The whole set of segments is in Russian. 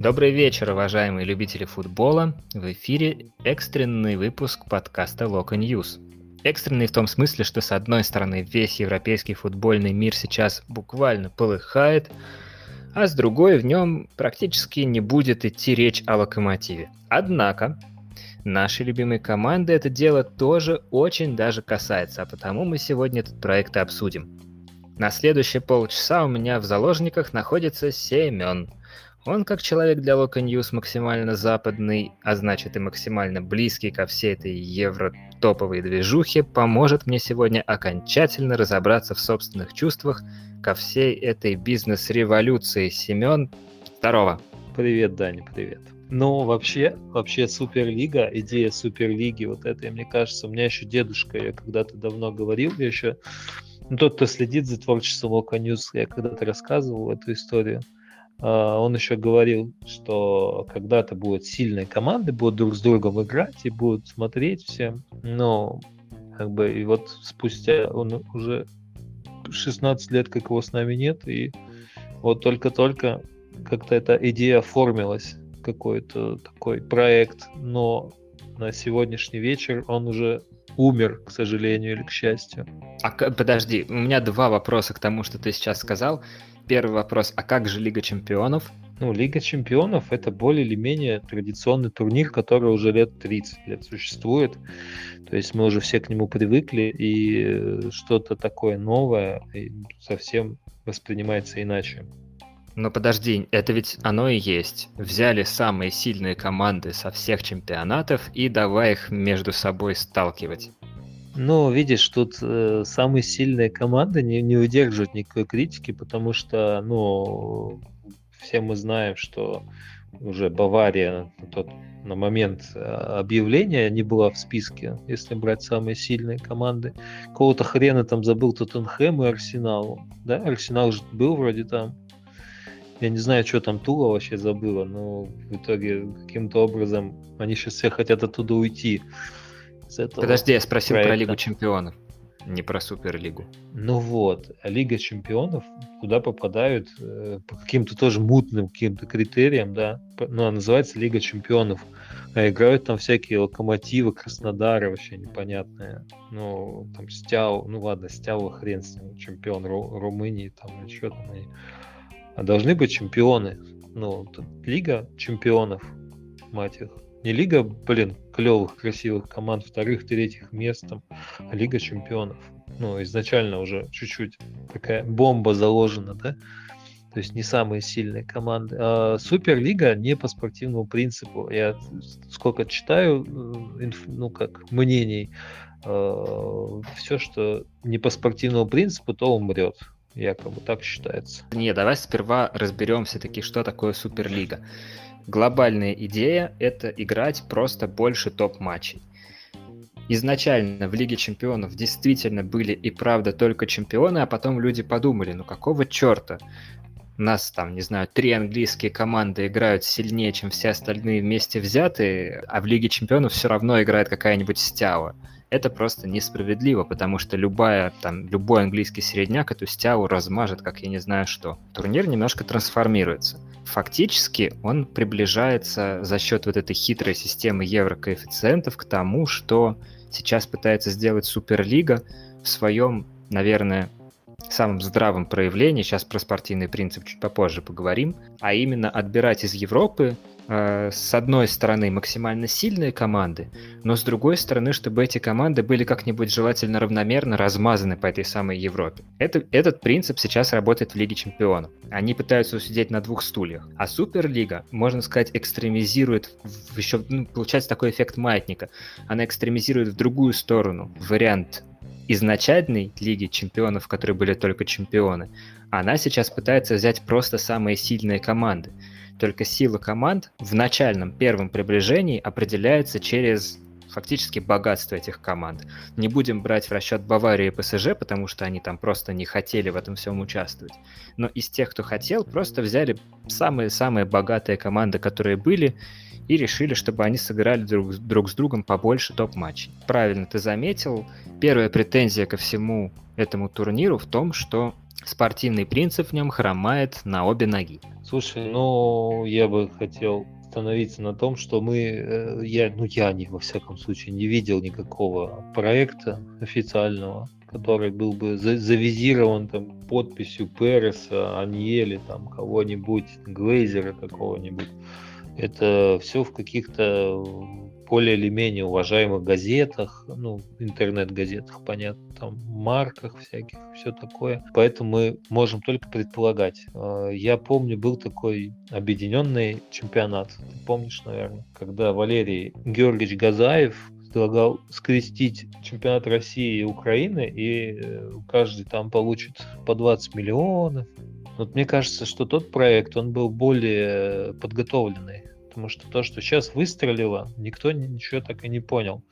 Добрый вечер, уважаемые любители футбола. В эфире экстренный выпуск подкаста Local News. Экстренный в том смысле, что с одной стороны весь европейский футбольный мир сейчас буквально полыхает, а с другой в нем практически не будет идти речь о локомотиве. Однако, нашей любимой команды это дело тоже очень даже касается, а потому мы сегодня этот проект и обсудим. На следующие полчаса у меня в заложниках находится Семен – он, как человек для Local News, максимально западный, а значит и максимально близкий ко всей этой евро-топовой движухе, поможет мне сегодня окончательно разобраться в собственных чувствах ко всей этой бизнес-революции. Семен, здорово! Привет, Даня, привет. Ну, вообще, вообще Суперлига, идея Суперлиги, вот это, мне кажется, у меня еще дедушка, я когда-то давно говорил, я еще, ну, тот, кто следит за творчеством Local News, я когда-то рассказывал эту историю, он еще говорил, что когда-то будут сильные команды, будут друг с другом играть и будут смотреть всем. Но как бы и вот спустя он уже 16 лет, как его с нами нет, и вот только-только как-то эта идея оформилась, какой-то такой проект, но на сегодняшний вечер он уже умер, к сожалению или к счастью. А, подожди, у меня два вопроса к тому, что ты сейчас сказал первый вопрос, а как же Лига Чемпионов? Ну, Лига Чемпионов это более или менее традиционный турнир, который уже лет 30 лет существует. То есть мы уже все к нему привыкли, и э, что-то такое новое совсем воспринимается иначе. Но подожди, это ведь оно и есть. Взяли самые сильные команды со всех чемпионатов и давай их между собой сталкивать. Ну, видишь, тут э, самые сильные команды не, не выдерживают никакой критики, потому что, ну, все мы знаем, что уже Бавария на, тот, на момент э, объявления не была в списке, если брать самые сильные команды. Кого-то хрена там забыл Тоттенхэм и Арсенал. Да, Арсенал же был вроде там. Я не знаю, что там Тула вообще забыла, но в итоге каким-то образом они сейчас все хотят оттуда уйти Подожди, я спросил проекта. про Лигу Чемпионов, не про Суперлигу. Ну вот, Лига Чемпионов, куда попадают э, по каким-то тоже мутным каким-то критериям, да, ну, она называется Лига Чемпионов. А играют там всякие локомотивы, Краснодары вообще непонятные. Ну, там Стяу, ну ладно, Стяу хрен с ним, чемпион Ру, Румынии, там, и что там. И... А должны быть чемпионы. Ну, Лига чемпионов, мать их. Не лига, блин, клевых, красивых команд вторых, третьих мест, там, а лига чемпионов. Ну, изначально уже чуть-чуть такая бомба заложена, да? То есть не самые сильные команды. А Суперлига не по спортивному принципу. Я сколько читаю, э, ну как, мнений, э, все, что не по спортивному принципу, то умрет. Якобы так считается. Не, давай сперва разберем все-таки, что такое Суперлига глобальная идея – это играть просто больше топ-матчей. Изначально в Лиге Чемпионов действительно были и правда только чемпионы, а потом люди подумали, ну какого черта? У нас там, не знаю, три английские команды играют сильнее, чем все остальные вместе взятые, а в Лиге Чемпионов все равно играет какая-нибудь стява это просто несправедливо, потому что любая, там, любой английский середняк эту стяву размажет, как я не знаю что. Турнир немножко трансформируется. Фактически он приближается за счет вот этой хитрой системы еврокоэффициентов к тому, что сейчас пытается сделать Суперлига в своем, наверное, самом здравом проявлении, сейчас про спортивный принцип чуть попозже поговорим, а именно отбирать из Европы с одной стороны, максимально сильные команды, но с другой стороны, чтобы эти команды были как-нибудь желательно равномерно размазаны по этой самой Европе. Это, этот принцип сейчас работает в Лиге Чемпионов. Они пытаются усидеть на двух стульях. А Суперлига, можно сказать, экстремизирует в еще, ну, получается такой эффект маятника. Она экстремизирует в другую сторону. Вариант изначальной Лиги Чемпионов, в которой были только чемпионы, она сейчас пытается взять просто самые сильные команды. Только сила команд в начальном первом приближении определяется через фактически богатство этих команд. Не будем брать в расчет Баварию и ПСЖ, потому что они там просто не хотели в этом всем участвовать. Но из тех, кто хотел, просто взяли самые-самые богатые команды, которые были, и решили, чтобы они сыграли друг, друг с другом побольше топ-матчей. Правильно ты заметил, первая претензия ко всему этому турниру в том, что спортивный принцип в нем хромает на обе ноги. Слушай, ну, я бы хотел остановиться на том, что мы, э, я, ну я не во всяком случае не видел никакого проекта официального, который был бы завизирован там подписью Переса, Аньели, там кого-нибудь, Глейзера какого-нибудь. Это все в каких-то более или менее уважаемых газетах, ну, интернет-газетах, понятно, там, марках всяких, все такое. Поэтому мы можем только предполагать. А, я помню, был такой объединенный чемпионат, ты помнишь, наверное, когда Валерий Георгиевич Газаев предлагал скрестить чемпионат России и Украины, и э, каждый там получит по 20 миллионов. Вот мне кажется, что тот проект, он был более подготовленный. Потому что то, что сейчас выстрелило, никто ничего так и не понял.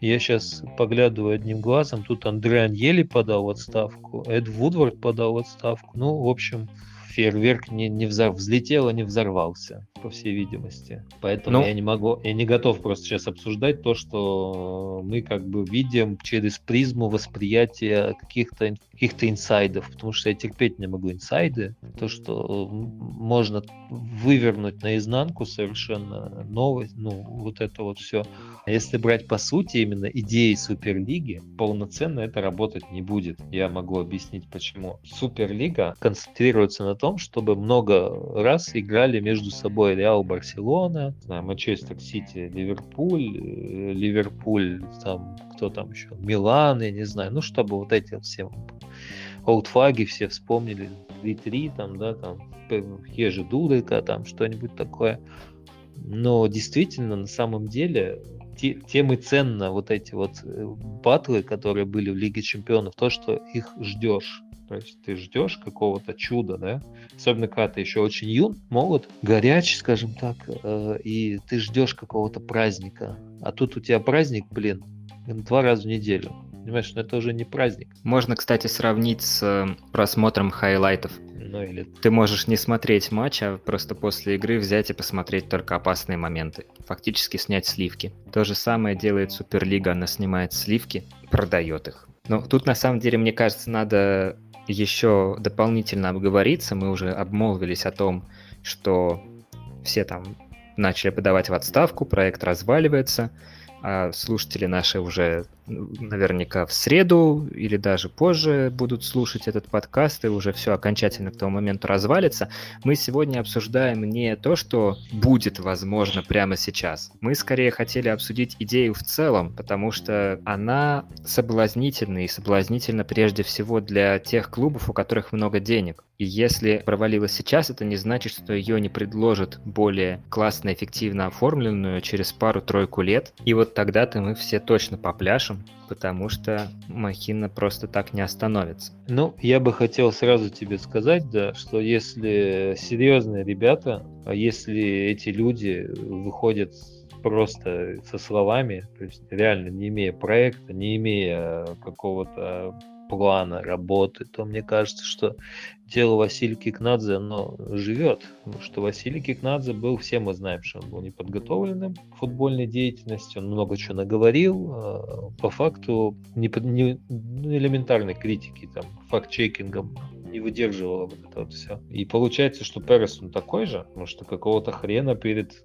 Я сейчас поглядываю одним глазом, тут Андрей Аньели подал отставку, Эд Вудвард подал отставку. Ну, в общем, фейерверк не, не взор... взлетел и не взорвался, по всей видимости. Поэтому ну... я не могу, я не готов просто сейчас обсуждать то, что мы как бы видим через призму восприятия каких-то каких-то инсайдов, потому что я терпеть не могу инсайды, то, что можно вывернуть наизнанку совершенно новость, ну, вот это вот все. А если брать по сути именно идеи Суперлиги, полноценно это работать не будет. Я могу объяснить почему. Суперлига концентрируется на том, чтобы много раз играли между собой Реал Барселона, Манчестер Сити, Ливерпуль, э, Ливерпуль, там, кто там еще, Милан, я не знаю, ну, чтобы вот эти все олдфаги все вспомнили, 3-3, там, да, там, Ежи Дудыка, там, что-нибудь такое. Но действительно, на самом деле, те, тем и ценно вот эти вот э, батлы, которые были в Лиге Чемпионов, то, что их ждешь. То есть ты ждешь какого-то чуда, да? Особенно когда ты еще очень юн, молод, горяч, скажем так, э, и ты ждешь какого-то праздника. А тут у тебя праздник, блин, два раза в неделю. Понимаешь, но это уже не праздник. Можно, кстати, сравнить с э, просмотром хайлайтов. Ну, или... Ты можешь не смотреть матч, а просто после игры взять и посмотреть только опасные моменты. Фактически снять сливки. То же самое делает Суперлига, она снимает сливки, продает их. Но тут на самом деле, мне кажется, надо еще дополнительно обговориться, мы уже обмолвились о том, что все там начали подавать в отставку, проект разваливается, а слушатели наши уже наверняка в среду или даже позже будут слушать этот подкаст и уже все окончательно к тому моменту развалится. Мы сегодня обсуждаем не то, что будет возможно прямо сейчас. Мы скорее хотели обсудить идею в целом, потому что она соблазнительна и соблазнительна прежде всего для тех клубов, у которых много денег. И если провалилась сейчас, это не значит, что ее не предложат более классно, эффективно оформленную через пару-тройку лет. И вот тогда-то мы все точно попляшем потому что махина просто так не остановится. Ну, я бы хотел сразу тебе сказать, да, что если серьезные ребята, а если эти люди выходят просто со словами, то есть реально не имея проекта, не имея какого-то плана работы, то мне кажется, что дело Василия Кикнадзе, оно живет. Что Василий Кикнадзе был, все мы знаем, что он был неподготовленным к футбольной деятельности, он много чего наговорил, а, по факту не, не, ну, элементарной критики, там, факт-чекингом не выдерживало вот это вот все. И получается, что Перес он такой же, потому что какого-то хрена перед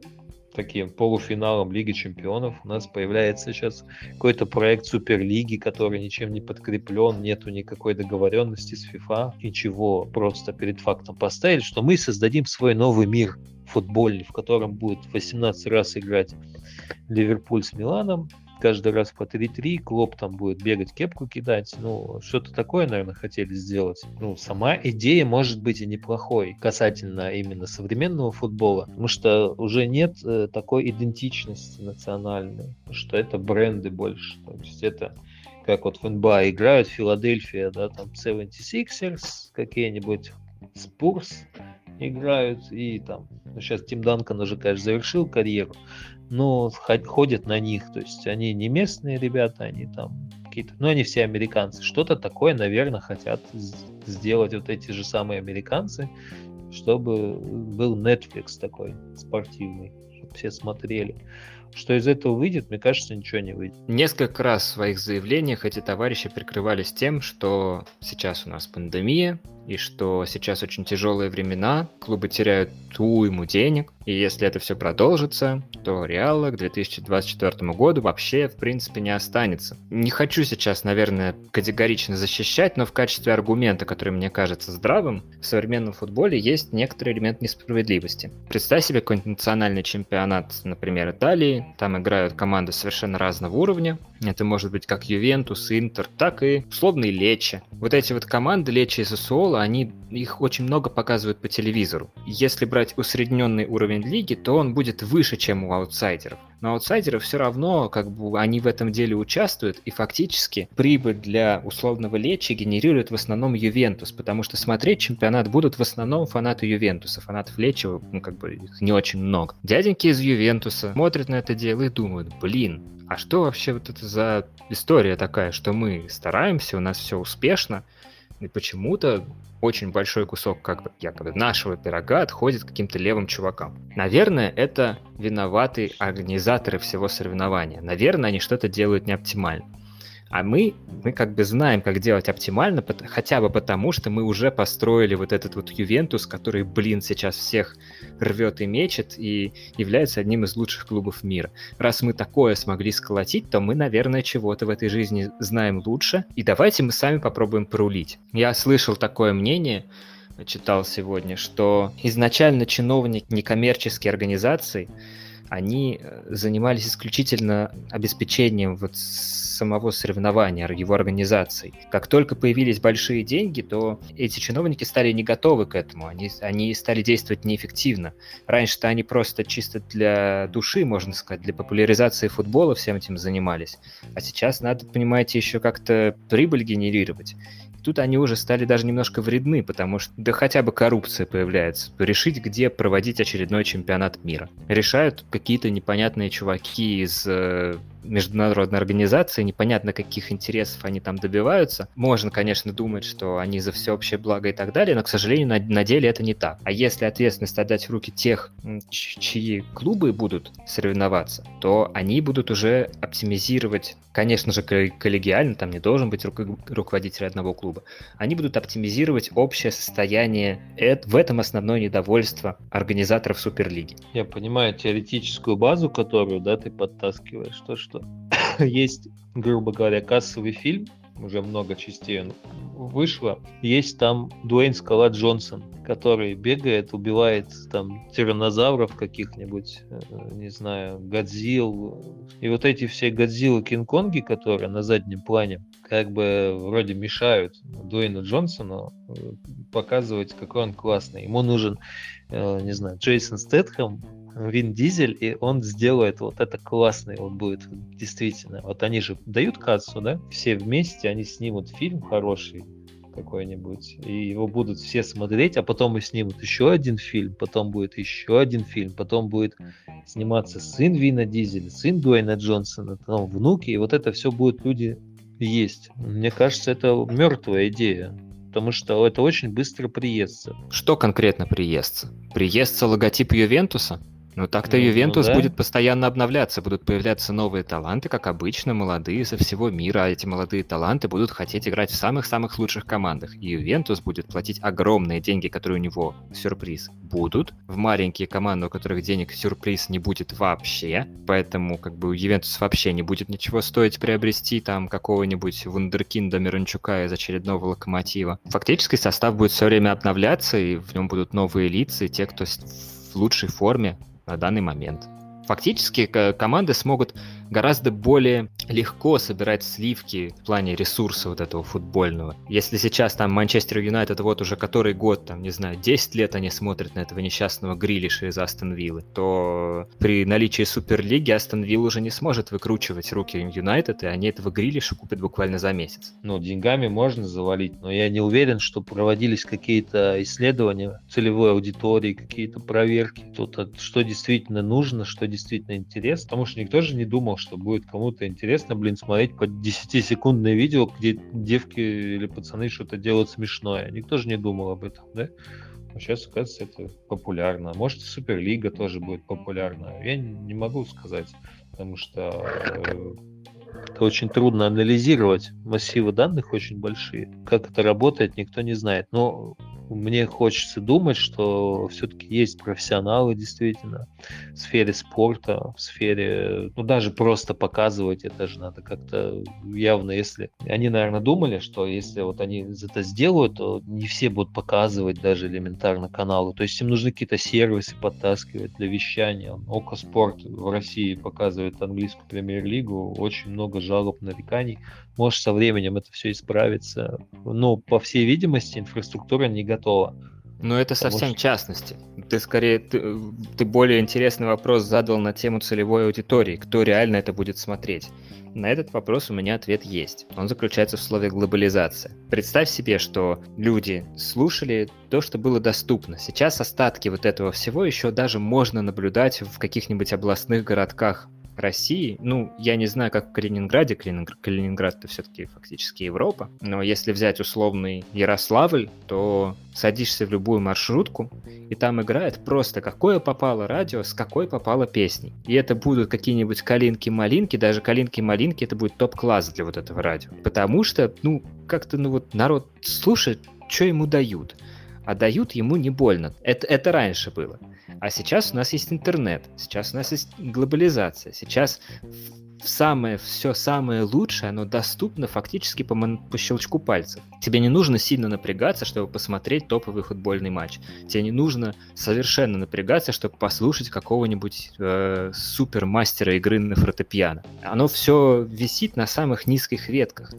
таким полуфиналом Лиги Чемпионов. У нас появляется сейчас какой-то проект Суперлиги, который ничем не подкреплен, нету никакой договоренности с FIFA, ничего, просто перед фактом поставили, что мы создадим свой новый мир футбольный, в котором будет 18 раз играть Ливерпуль с Миланом, каждый раз по 3-3, Клоп там будет бегать, кепку кидать. Ну, что-то такое, наверное, хотели сделать. Ну, сама идея может быть и неплохой касательно именно современного футбола, потому что уже нет э, такой идентичности национальной, что это бренды больше. То есть это как вот в НБА играют Филадельфия, да, там 76ers, какие-нибудь Спурс играют, и там, ну, сейчас Тим Данкан уже, конечно, завершил карьеру, но ходят на них, то есть они не местные ребята, они там какие-то, ну они все американцы, что-то такое, наверное, хотят сделать вот эти же самые американцы, чтобы был Netflix такой спортивный, чтобы все смотрели. Что из этого выйдет, мне кажется, ничего не выйдет. Несколько раз в своих заявлениях эти товарищи прикрывались тем, что сейчас у нас пандемия, и что сейчас очень тяжелые времена, клубы теряют уйму денег, и если это все продолжится, то Реала к 2024 году вообще, в принципе, не останется. Не хочу сейчас, наверное, категорично защищать, но в качестве аргумента, который мне кажется здравым, в современном футболе есть некоторый элемент несправедливости. Представь себе какой-нибудь национальный чемпионат, например, Италии, там играют команды совершенно разного уровня, это может быть как Ювентус, Интер, так и условный Лечи. Вот эти вот команды Лечи и Сосуола, они, их очень много показывают по телевизору. Если брать усредненный уровень лиги, то он будет выше, чем у аутсайдеров. Но аутсайдеры все равно, как бы, они в этом деле участвуют, и фактически прибыль для условного Лечи генерирует в основном Ювентус, потому что смотреть чемпионат будут в основном фанаты Ювентуса. Фанатов Лечи, ну, как бы, их не очень много. Дяденьки из Ювентуса смотрят на это дело и думают, блин, а что вообще вот это за история такая, что мы стараемся, у нас все успешно, и почему-то очень большой кусок как бы якобы нашего пирога отходит каким-то левым чувакам. Наверное, это виноваты организаторы всего соревнования. Наверное, они что-то делают не оптимально. А мы, мы как бы знаем, как делать оптимально, хотя бы потому, что мы уже построили вот этот вот Ювентус, который, блин, сейчас всех рвет и мечет и является одним из лучших клубов мира. Раз мы такое смогли сколотить, то мы, наверное, чего-то в этой жизни знаем лучше. И давайте мы сами попробуем порулить. Я слышал такое мнение, читал сегодня, что изначально чиновник некоммерческой организации они э, занимались исключительно обеспечением вот самого соревнования, его организации. Как только появились большие деньги, то эти чиновники стали не готовы к этому, они, они стали действовать неэффективно. Раньше-то они просто чисто для души, можно сказать, для популяризации футбола всем этим занимались. А сейчас надо, понимаете, еще как-то прибыль генерировать тут они уже стали даже немножко вредны, потому что да хотя бы коррупция появляется. Решить, где проводить очередной чемпионат мира. Решают какие-то непонятные чуваки из э, международной организации, непонятно каких интересов они там добиваются. Можно, конечно, думать, что они за всеобщее благо и так далее, но, к сожалению, на, на деле это не так. А если ответственность отдать в руки тех, чьи клубы будут соревноваться, то они будут уже оптимизировать, конечно же, коллегиально, там не должен быть руководитель одного клуба, они будут оптимизировать общее состояние. В этом основное недовольство организаторов Суперлиги. Я понимаю теоретическую базу, которую да, ты подтаскиваешь, то, что что есть, грубо говоря, кассовый фильм, уже много частей он вышло. Есть там Дуэйн Скала Джонсон, который бегает, убивает там тиранозавров каких-нибудь, э, не знаю, Годзилл. И вот эти все Годзиллы Кинг-Конги, которые на заднем плане, как бы вроде мешают Дуэйну Джонсону э, показывать, какой он классный. Ему нужен, э, не знаю, Джейсон Стэтхэм, Вин Дизель, и он сделает вот это классный, он будет действительно. Вот они же дают кассу, да? Все вместе, они снимут фильм хороший какой-нибудь, и его будут все смотреть, а потом и снимут еще один фильм, потом будет еще один фильм, потом будет сниматься сын Вина Дизеля, сын Дуэйна Джонсона, потом внуки, и вот это все будет люди есть. Мне кажется, это мертвая идея потому что это очень быстро приестся. Что конкретно приестся? Приестся логотип Ювентуса? Ну так-то ну, Ювентус ну, да. будет постоянно обновляться, будут появляться новые таланты, как обычно, молодые со всего мира, а эти молодые таланты будут хотеть играть в самых-самых лучших командах. И Ювентус будет платить огромные деньги, которые у него сюрприз будут. В маленькие команды, у которых денег сюрприз не будет вообще, поэтому как бы у Ювентус вообще не будет ничего стоить приобрести там какого-нибудь вундеркинда Мирончука из очередного локомотива. Фактически состав будет все время обновляться, и в нем будут новые лица, и те, кто в лучшей форме, на данный момент. Фактически команды смогут гораздо более легко собирать сливки в плане ресурса вот этого футбольного. Если сейчас там Манчестер Юнайтед вот уже который год, там, не знаю, 10 лет они смотрят на этого несчастного Грилиша из Астон Виллы, то при наличии Суперлиги Астон Вилл уже не сможет выкручивать руки Юнайтед, и они этого Грилиша купят буквально за месяц. Ну, деньгами можно завалить, но я не уверен, что проводились какие-то исследования целевой аудитории, какие-то проверки, тут что действительно нужно, что действительно интересно, потому что никто же не думал, что будет кому-то интересно, блин, смотреть по 10-секундное видео, где девки или пацаны что-то делают смешное. Никто же не думал об этом, да? Сейчас, кажется, это популярно. Может, Суперлига тоже будет популярна. Я не могу сказать, потому что э, это очень трудно анализировать. Массивы данных очень большие. Как это работает, никто не знает. Но мне хочется думать, что все-таки есть профессионалы действительно в сфере спорта, в сфере, ну даже просто показывать это же надо как-то явно, если они, наверное, думали, что если вот они это сделают, то не все будут показывать даже элементарно каналы. То есть им нужны какие-то сервисы подтаскивать для вещания. Око Спорт в России показывает английскую премьер-лигу, очень много жалоб, нареканий. Может, со временем это все исправится. Но, по всей видимости, инфраструктура не готова. Но это Потому совсем что... частности. Ты скорее, ты, ты более интересный вопрос задал на тему целевой аудитории, кто реально это будет смотреть. На этот вопрос у меня ответ есть. Он заключается в слове глобализация. Представь себе, что люди слушали то, что было доступно. Сейчас остатки вот этого всего еще даже можно наблюдать в каких-нибудь областных городках России, ну, я не знаю, как в Калининграде, Калининград, Калининград это все-таки фактически Европа, но если взять условный Ярославль, то садишься в любую маршрутку, и там играет просто какое попало радио, с какой попало песней. И это будут какие-нибудь калинки-малинки, даже калинки-малинки, это будет топ-класс для вот этого радио. Потому что, ну, как-то, ну вот народ слушает, что ему дают а дают ему не больно. Это, это раньше было. А сейчас у нас есть интернет, сейчас у нас есть глобализация, сейчас самое, все самое лучшее, оно доступно фактически по, по щелчку пальцев. Тебе не нужно сильно напрягаться, чтобы посмотреть топовый футбольный матч. Тебе не нужно совершенно напрягаться, чтобы послушать какого-нибудь э, супермастера игры на фортепиано. Оно все висит на самых низких ветках.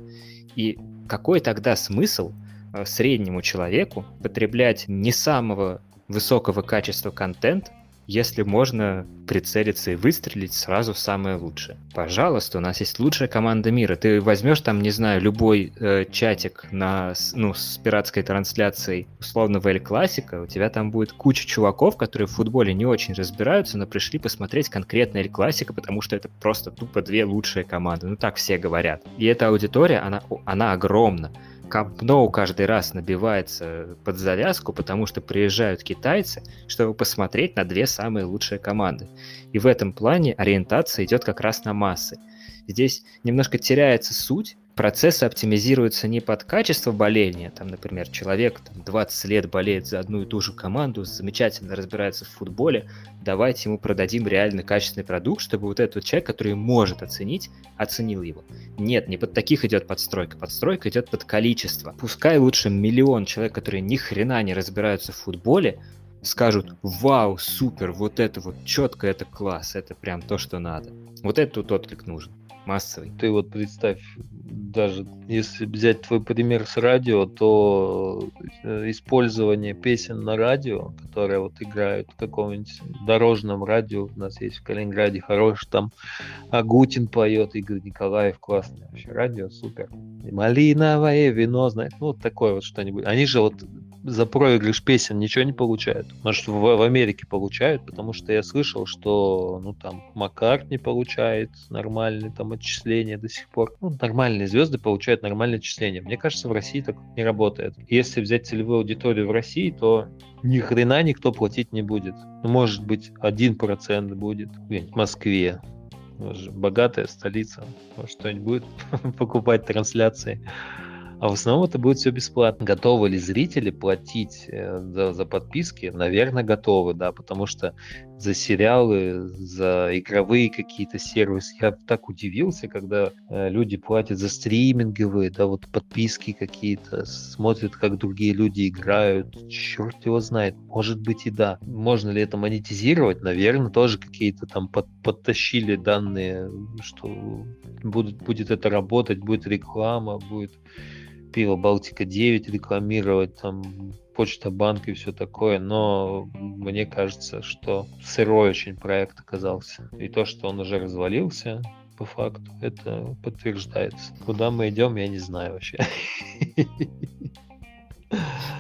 И какой тогда смысл Э, среднему человеку потреблять не самого высокого качества контент, если можно прицелиться и выстрелить сразу в самое лучшее. Пожалуйста, у нас есть лучшая команда мира. Ты возьмешь там, не знаю, любой э, чатик на, ну, с пиратской трансляцией условного Эль Классика, у тебя там будет куча чуваков, которые в футболе не очень разбираются, но пришли посмотреть конкретно Эль Классика, потому что это просто тупо две лучшие команды. Ну так все говорят. И эта аудитория, она, она огромна. Nou каждый раз набивается под завязку, потому что приезжают китайцы, чтобы посмотреть на две самые лучшие команды. И в этом плане ориентация идет как раз на массы. Здесь немножко теряется суть, процессы оптимизируются не под качество боления, там, например, человек там, 20 лет болеет за одну и ту же команду, замечательно разбирается в футболе, давайте ему продадим реально качественный продукт, чтобы вот этот человек, который может оценить, оценил его. Нет, не под таких идет подстройка, подстройка идет под количество. Пускай лучше миллион человек, которые ни хрена не разбираются в футболе, скажут, вау, супер, вот это вот четко, это класс, это прям то, что надо. Вот этот отклик нужен массовый. Ты вот представь, даже если взять твой пример с радио, то э, использование песен на радио, которые вот играют в каком-нибудь дорожном радио, у нас есть в Калининграде хороший, там Агутин поет, Игорь Николаев классный вообще радио, супер. Малиновое вино, знаешь, ну вот такое вот что-нибудь. Они же вот за проигрыш песен ничего не получают. Может, в, в Америке получают, потому что я слышал, что, ну, там, Маккарт не получает нормальные там отчисления до сих пор. Ну, нормальные звезды получают нормальные отчисления. Мне кажется, в России так не работает. Если взять целевую аудиторию в России, то ни хрена никто платить не будет. Ну, может быть, один процент будет в Москве. Богатая столица. Может, что-нибудь будет покупать трансляции. А в основном это будет все бесплатно. Готовы ли зрители платить э, за, за подписки? Наверное, готовы, да, потому что за сериалы, за игровые какие-то сервисы. Я так удивился, когда э, люди платят за стриминговые, да, вот подписки какие-то, смотрят, как другие люди играют. Черт его знает. Может быть и да. Можно ли это монетизировать? Наверное, тоже какие-то там под, подтащили данные, что будут, будет это работать, будет реклама, будет пиво Балтика-9 рекламировать, там Почта Банк и все такое, но мне кажется, что сырой очень проект оказался. И то, что он уже развалился, по факту, это подтверждается. Куда мы идем, я не знаю вообще.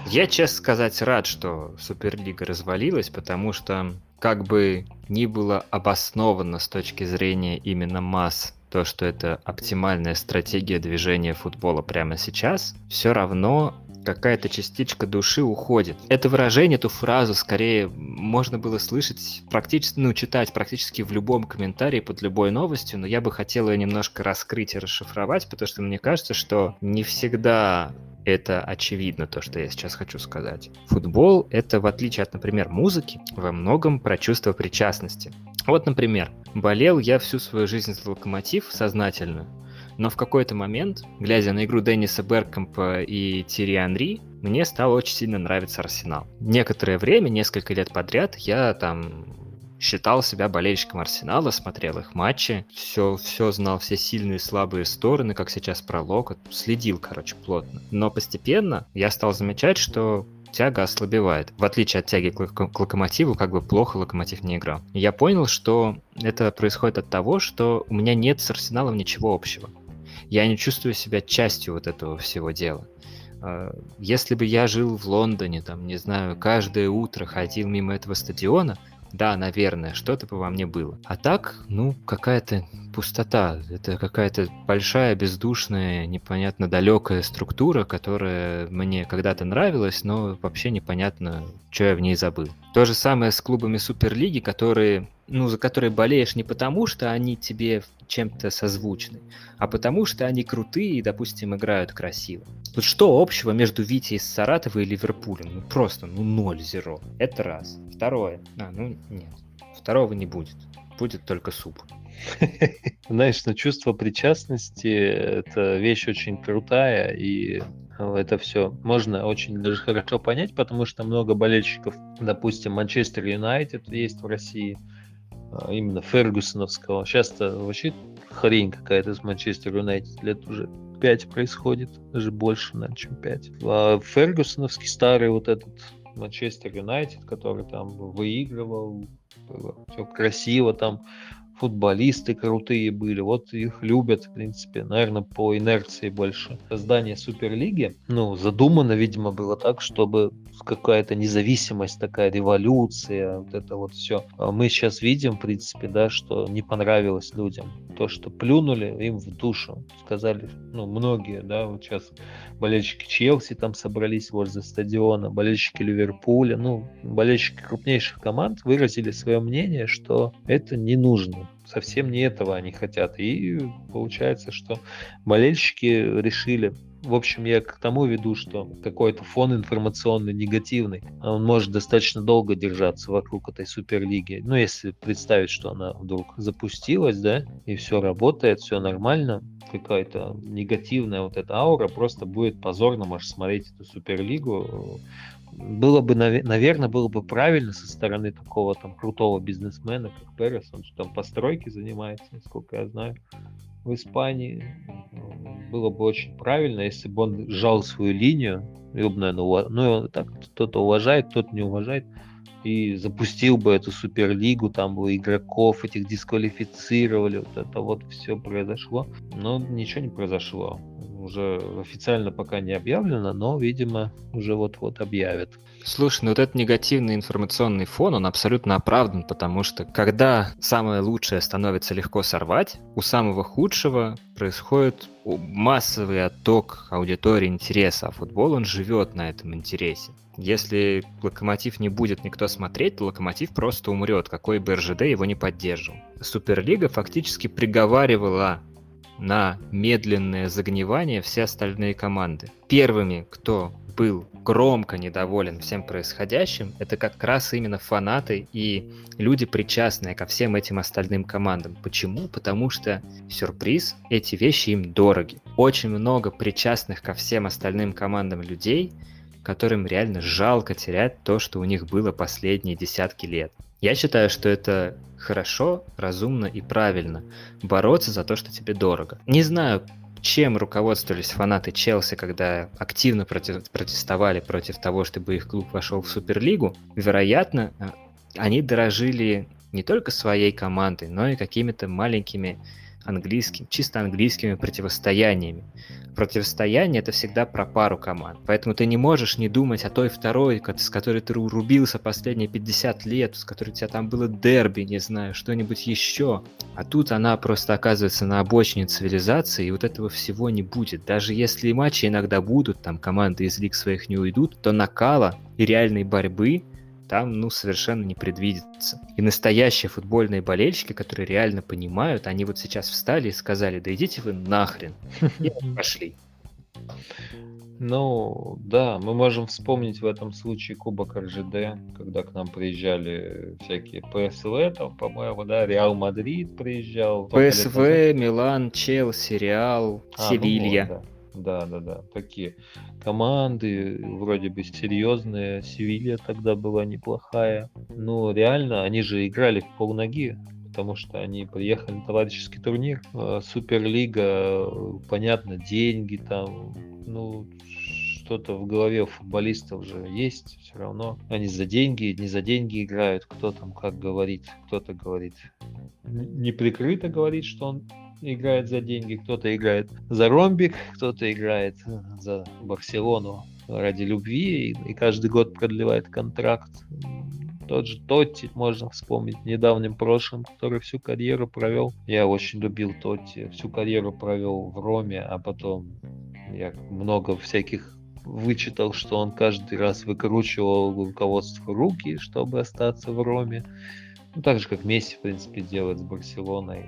Я, честно сказать, рад, что Суперлига развалилась, потому что как бы ни было обосновано с точки зрения именно масс то, что это оптимальная стратегия движения футбола прямо сейчас, все равно какая-то частичка души уходит. Это выражение, эту фразу скорее можно было слышать практически, ну, читать практически в любом комментарии под любой новостью, но я бы хотел ее немножко раскрыть и расшифровать, потому что мне кажется, что не всегда это очевидно, то, что я сейчас хочу сказать. Футбол — это, в отличие от, например, музыки, во многом про чувство причастности. Вот, например, болел я всю свою жизнь за локомотив сознательно, но в какой-то момент, глядя на игру Денниса Беркомпа и Тири Анри, мне стало очень сильно нравиться Арсенал. Некоторое время, несколько лет подряд, я там считал себя болельщиком Арсенала, смотрел их матчи, все, все знал, все сильные и слабые стороны, как сейчас про Локот, следил, короче, плотно. Но постепенно я стал замечать, что тяга ослабевает. В отличие от тяги к, локомотиву, как бы плохо локомотив не играл. я понял, что это происходит от того, что у меня нет с Арсеналом ничего общего. Я не чувствую себя частью вот этого всего дела. А, если бы я жил в Лондоне, там, не знаю, каждое утро ходил мимо этого стадиона, да, наверное, что-то бы во мне было. А так, ну, какая-то пустота. Это какая-то большая, бездушная, непонятно далекая структура, которая мне когда-то нравилась, но вообще непонятно, что я в ней забыл. То же самое с клубами Суперлиги, которые, ну, за которые болеешь не потому, что они тебе чем-то созвучны, а потому что они крутые и, допустим, играют красиво. Вот что общего между Вити из Саратова и Ливерпулем? Ну просто, ну ноль зеро. Это раз. Второе. А, ну нет. Второго не будет. Будет только суп. Знаешь, ну чувство причастности – это вещь очень крутая, и это все можно очень даже хорошо понять, потому что много болельщиков, допустим, Манчестер Юнайтед есть в России – именно Фергюсоновского. Сейчас-то вообще хрень какая-то с Манчестер Юнайтед лет уже 5 происходит, даже больше, наверное, чем 5. А Фергюсоновский старый вот этот Манчестер Юнайтед, который там выигрывал, все красиво там, футболисты крутые были, вот их любят, в принципе, наверное, по инерции больше. Создание Суперлиги, ну, задумано, видимо, было так, чтобы какая-то независимость, такая революция, вот это вот все. А мы сейчас видим, в принципе, да, что не понравилось людям. То, что плюнули им в душу. Сказали, ну, многие, да, вот сейчас болельщики Челси там собрались возле стадиона, болельщики Ливерпуля, ну, болельщики крупнейших команд выразили свое мнение, что это не нужно совсем не этого они хотят. И получается, что болельщики решили в общем, я к тому веду, что какой-то фон информационный негативный, он может достаточно долго держаться вокруг этой суперлиги. Ну, если представить, что она вдруг запустилась, да, и все работает, все нормально, какая-то негативная вот эта аура, просто будет позорно, можешь смотреть эту суперлигу, было бы, наверное, было бы правильно со стороны такого там крутого бизнесмена, как Перес, он там постройки занимается, насколько я знаю, в Испании. Было бы очень правильно, если бы он сжал свою линию, его бы, наверное, ув... ну, так кто-то уважает, кто-то не уважает, и запустил бы эту суперлигу, там бы игроков этих дисквалифицировали, вот это вот все произошло. Но ничего не произошло уже официально пока не объявлено, но, видимо, уже вот-вот объявят. Слушай, ну вот этот негативный информационный фон, он абсолютно оправдан, потому что когда самое лучшее становится легко сорвать, у самого худшего происходит массовый отток аудитории интереса, а футбол, он живет на этом интересе. Если Локомотив не будет никто смотреть, то Локомотив просто умрет, какой бы РЖД его не поддерживал. Суперлига фактически приговаривала на медленное загнивание все остальные команды. Первыми, кто был громко недоволен всем происходящим, это как раз именно фанаты и люди, причастные ко всем этим остальным командам. Почему? Потому что, сюрприз, эти вещи им дороги. Очень много причастных ко всем остальным командам людей, которым реально жалко терять то, что у них было последние десятки лет. Я считаю, что это хорошо, разумно и правильно бороться за то, что тебе дорого. Не знаю, чем руководствовались фанаты Челси, когда активно протестовали против того, чтобы их клуб вошел в Суперлигу. Вероятно, э, они дорожили не только своей командой, но и какими-то маленькими английским, чисто английскими противостояниями. Противостояние это всегда про пару команд. Поэтому ты не можешь не думать о той второй, с которой ты рубился последние 50 лет, с которой у тебя там было дерби, не знаю, что-нибудь еще. А тут она просто оказывается на обочине цивилизации, и вот этого всего не будет. Даже если матчи иногда будут, там команды из лиг своих не уйдут, то накала и реальной борьбы там, ну, совершенно не предвидится. И настоящие футбольные болельщики, которые реально понимают, они вот сейчас встали и сказали, да идите вы нахрен. И пошли. Ну, да, мы можем вспомнить в этом случае Кубок РЖД, когда к нам приезжали всякие ПСВ, там, по-моему, да, Реал Мадрид приезжал. ПСВ, Милан, Челси, Реал, а, ну Севилья. Ну, вот, да. Да, да, да. Такие команды, вроде бы серьезные. Севилья тогда была неплохая. Но реально, они же играли в полноги потому что они приехали на товарищеский турнир. А, Суперлига, понятно, деньги там, ну, что-то в голове у футболистов же есть все равно. Они за деньги, не за деньги играют. Кто там как говорит, кто-то говорит неприкрыто говорит, что он играет за деньги, кто-то играет за ромбик, кто-то играет за Барселону ради любви и, и каждый год продлевает контракт. Тот же Тотти можно вспомнить в недавнем прошлом, который всю карьеру провел. Я очень любил Тотти. Всю карьеру провел в Роме, а потом я много всяких вычитал, что он каждый раз выкручивал руководство руки, чтобы остаться в Роме. Ну, так же, как Месси, в принципе, делает с Барселоной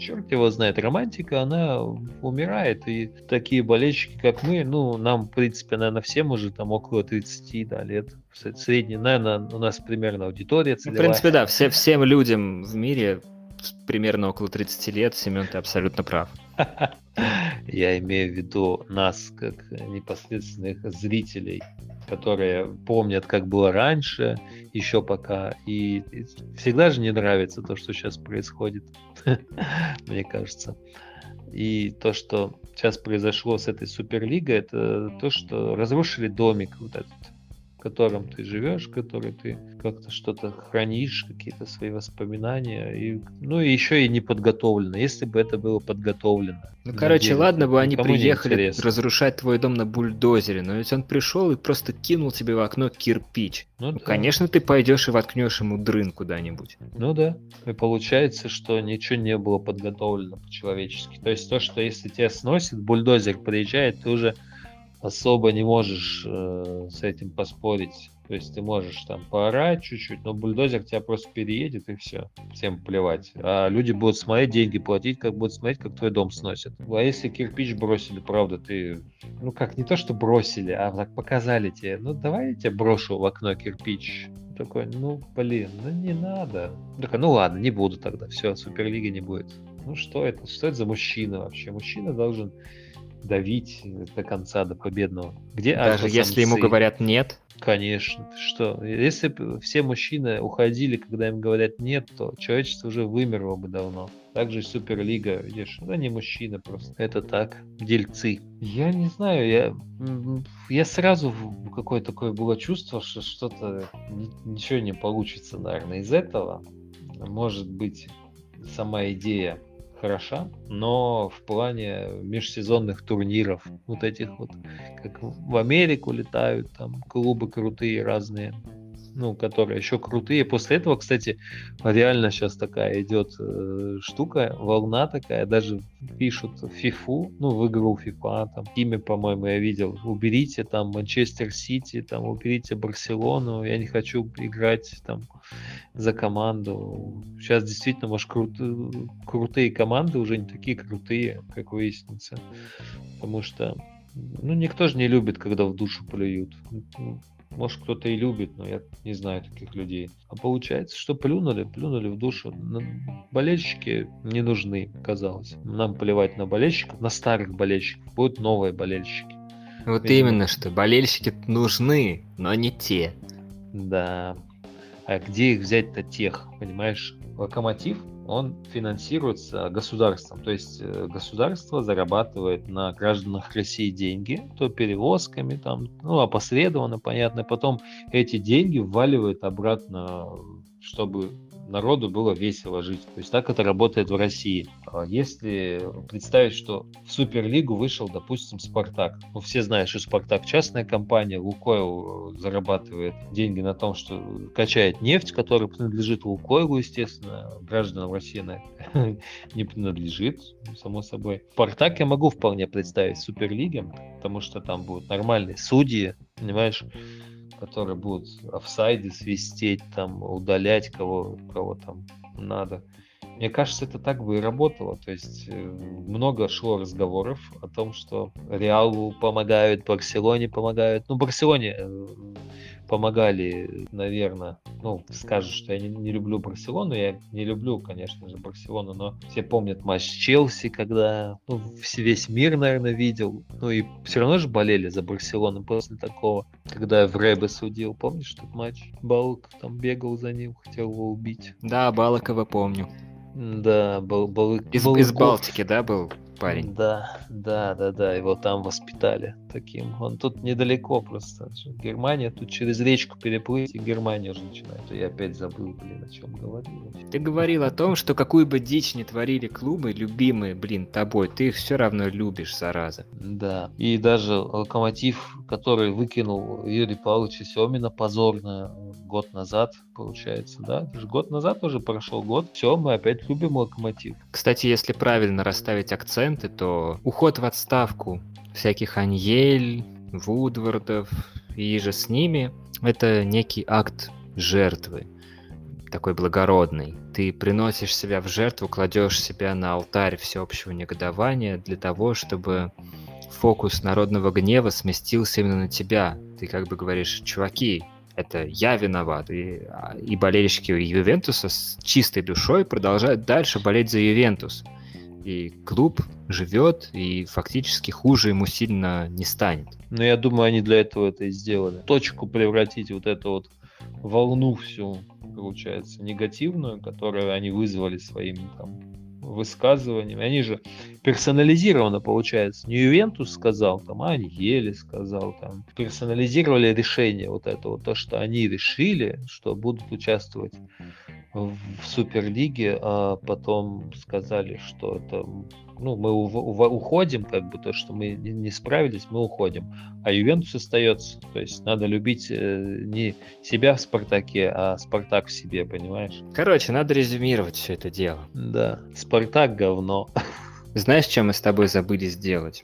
черт его знает, романтика, она умирает, и такие болельщики, как мы, ну, нам, в принципе, наверное, всем уже там около 30 да, лет, средний, наверное, у нас примерно аудитория целевая. В принципе, да, все, всем людям в мире примерно около 30 лет, Семен, ты абсолютно прав. Я имею в виду нас, как непосредственных зрителей, которые помнят, как было раньше, еще пока. И всегда же не нравится то, что сейчас происходит, мне кажется. И то, что сейчас произошло с этой Суперлигой, это то, что разрушили домик вот этот котором ты живешь, который ты как-то что-то хранишь, какие-то свои воспоминания, и, ну и еще и не подготовлено. Если бы это было подготовлено. Ну, короче, деле, ладно бы они приехали разрушать твой дом на бульдозере, но ведь он пришел и просто кинул тебе в окно кирпич. Ну, ну да. конечно, ты пойдешь и воткнешь ему дрын куда-нибудь. Ну да. И получается, что ничего не было подготовлено по-человечески. То есть то, что если тебя сносит, бульдозер приезжает, ты уже особо не можешь э, с этим поспорить. То есть ты можешь там поорать чуть-чуть, но бульдозер тебя просто переедет и все. Всем плевать. А люди будут смотреть, деньги платить, как будут смотреть, как твой дом сносят. А если кирпич бросили, правда, ты... Ну как, не то, что бросили, а так показали тебе. Ну давай я тебе брошу в окно кирпич. Такой, ну блин, ну не надо. Такой, ну ладно, не буду тогда. Все, Суперлиги не будет. Ну что это? Что это за мужчина вообще? Мужчина должен давить до конца, до победного. Где Даже если ему говорят нет? Конечно. Что? Если бы все мужчины уходили, когда им говорят нет, то человечество уже вымерло бы давно. Также Суперлига, видишь, ну, не мужчины просто. Это так, дельцы. Я не знаю, я, я сразу какое такое было чувство, что что-то ничего не получится, наверное, из этого. Может быть, сама идея хороша, но в плане межсезонных турниров, вот этих вот, как в Америку летают, там клубы крутые разные, ну, которые еще крутые. После этого, кстати, реально сейчас такая идет э, штука, волна такая, даже пишут фифу, ну, в игру FIFA, там, имя, по-моему, я видел, уберите там Манчестер Сити, там, уберите Барселону, я не хочу играть там за команду. Сейчас действительно, может, крут, крутые команды уже не такие крутые, как выяснится, потому что ну, никто же не любит, когда в душу плюют. Может, кто-то и любит, но я не знаю таких людей. А получается, что плюнули, плюнули в душу. Болельщики не нужны, казалось. Нам плевать на болельщиков, на старых болельщиков. Будут новые болельщики. Вот Видимо. именно что, болельщики нужны, но не те. Да. А где их взять-то тех, понимаешь? Локомотив он финансируется государством. То есть э, государство зарабатывает на гражданах России деньги, то перевозками, там, ну, опосредованно, понятно. Потом эти деньги вваливает обратно, чтобы народу было весело жить. То есть так это работает в России. А если представить, что в Суперлигу вышел, допустим, Спартак. Ну, все знают, что Спартак частная компания, Лукойл зарабатывает деньги на том, что качает нефть, которая принадлежит Лукойлу, естественно. Гражданам России она не принадлежит, само собой. Спартак я могу вполне представить в Суперлиге, потому что там будут нормальные судьи, понимаешь, которые будут офсайды свистеть, там, удалять кого, кого там надо. Мне кажется, это так бы и работало. То есть э, много шло разговоров о том, что Реалу помогают, Барселоне помогают. Ну, Барселоне э, помогали, наверное, ну, скажут, что я не, не люблю Барселону, я не люблю, конечно же, Барселону, но все помнят матч Челси, когда ну, весь мир, наверное, видел, ну и все равно же болели за Барселону после такого, когда в Ребе судил, помнишь этот матч? Балк там бегал за ним, хотел его убить. Да, Балакова помню. Да, был, был, из, был из Балтики, да, был? Парень. Да, да, да, да, его там воспитали таким. Он тут недалеко просто. Германия, тут через речку переплыть, и Германия уже начинает. Я опять забыл, блин, о чем говорил. Ты говорил о том, что какую бы дичь не творили клубы, любимые, блин, тобой, ты их все равно любишь, зараза. Да, и даже Локомотив, который выкинул Юрий Павлович Семина позорно год назад, получается, да? Год назад уже прошел год. Все, мы опять любим Локомотив. Кстати, если правильно расставить акценты, то уход в отставку всяких Аньель, Вудвардов и же с ними – это некий акт жертвы, такой благородный. Ты приносишь себя в жертву, кладешь себя на алтарь всеобщего негодования для того, чтобы фокус народного гнева сместился именно на тебя. Ты как бы говоришь, чуваки, это я виноват. И, а, и болельщики Ювентуса с чистой душой продолжают дальше болеть за Ювентус. И клуб живет, и фактически хуже ему сильно не станет. Но я думаю, они для этого это и сделали. Точку превратить вот эту вот волну всю, получается, негативную, которую они вызвали своими там высказываниями. Они же персонализированно, получается. Не Ювентус сказал, там, а Ели сказал, там. Персонализировали решение вот это вот, то, что они решили, что будут участвовать в Суперлиге, а потом сказали, что это ну, мы уходим, как бы то, что мы не справились, мы уходим. А Ювентус остается. То есть надо любить э, не себя в Спартаке, а Спартак в себе, понимаешь? Короче, надо резюмировать все это дело. Да. Спартак говно. Знаешь, чем мы с тобой забыли сделать?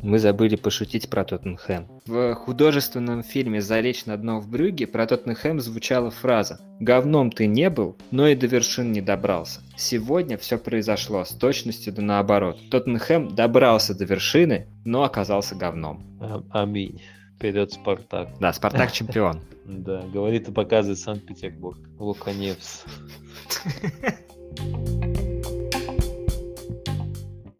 Мы забыли пошутить про Тоттенхэм. В художественном фильме «Залечь на дно в Брюге» про Тоттенхэм звучала фраза «Говном ты не был, но и до вершин не добрался». Сегодня все произошло с точностью да наоборот. Тоттенхэм добрался до вершины, но оказался говном. А- аминь. Вперед, Спартак. Да, Спартак чемпион. Да, говорит и показывает Санкт-Петербург. Луканевс.